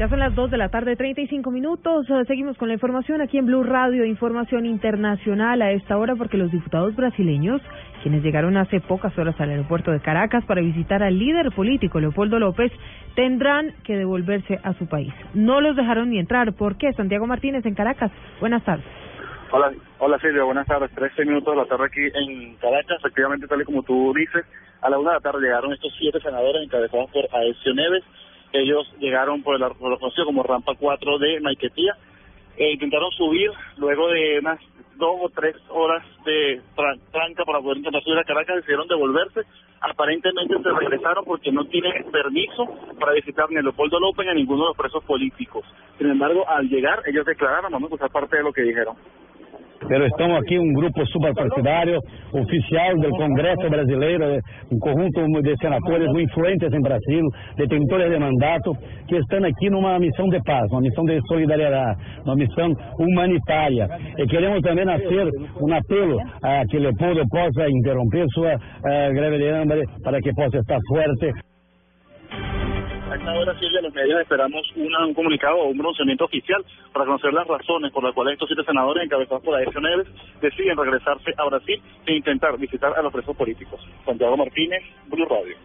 Ya son las 2 de la tarde, 35 minutos. Eh, Seguimos con la información aquí en Blue Radio, información internacional a esta hora, porque los diputados brasileños, quienes llegaron hace pocas horas al aeropuerto de Caracas para visitar al líder político Leopoldo López, tendrán que devolverse a su país. No los dejaron ni entrar. ¿Por qué? Santiago Martínez en Caracas. Buenas tardes. Hola, hola Silvia, buenas tardes. 13 minutos de la tarde aquí en Caracas. Efectivamente, tal y como tú dices, a la una de la tarde llegaron estos siete senadores encabezados por Aecio Neves. Ellos llegaron por, el, por conocido como Rampa 4 de Maiquetía. E intentaron subir luego de unas dos o tres horas de tran- tranca para poder intentar subir a Caracas. Decidieron devolverse. Aparentemente se regresaron porque no tienen permiso para visitar ni a Leopoldo López ni a ninguno de los presos políticos. Sin embargo, al llegar, ellos declararon, vamos a parte de lo que dijeron. pero estamos aqui um grupo superpartidário oficial do Congresso brasileiro, eh, um conjunto de senadores influentes em Brasil, detentores de mandato, que estão aqui numa missão de paz, uma missão de solidariedade, uma missão humanitária. E queremos também fazer um apelo a que Leopoldo possa interromper sua eh, greve de hambre para que possa estar forte. A esta hora, Silvia, los medios esperamos una- un comunicado o un pronunciamiento oficial para conocer las razones por las cuales estos siete senadores encabezados por Aécio Neves deciden regresarse a Brasil e intentar visitar a los presos políticos. Santiago Martínez, Blue Radio.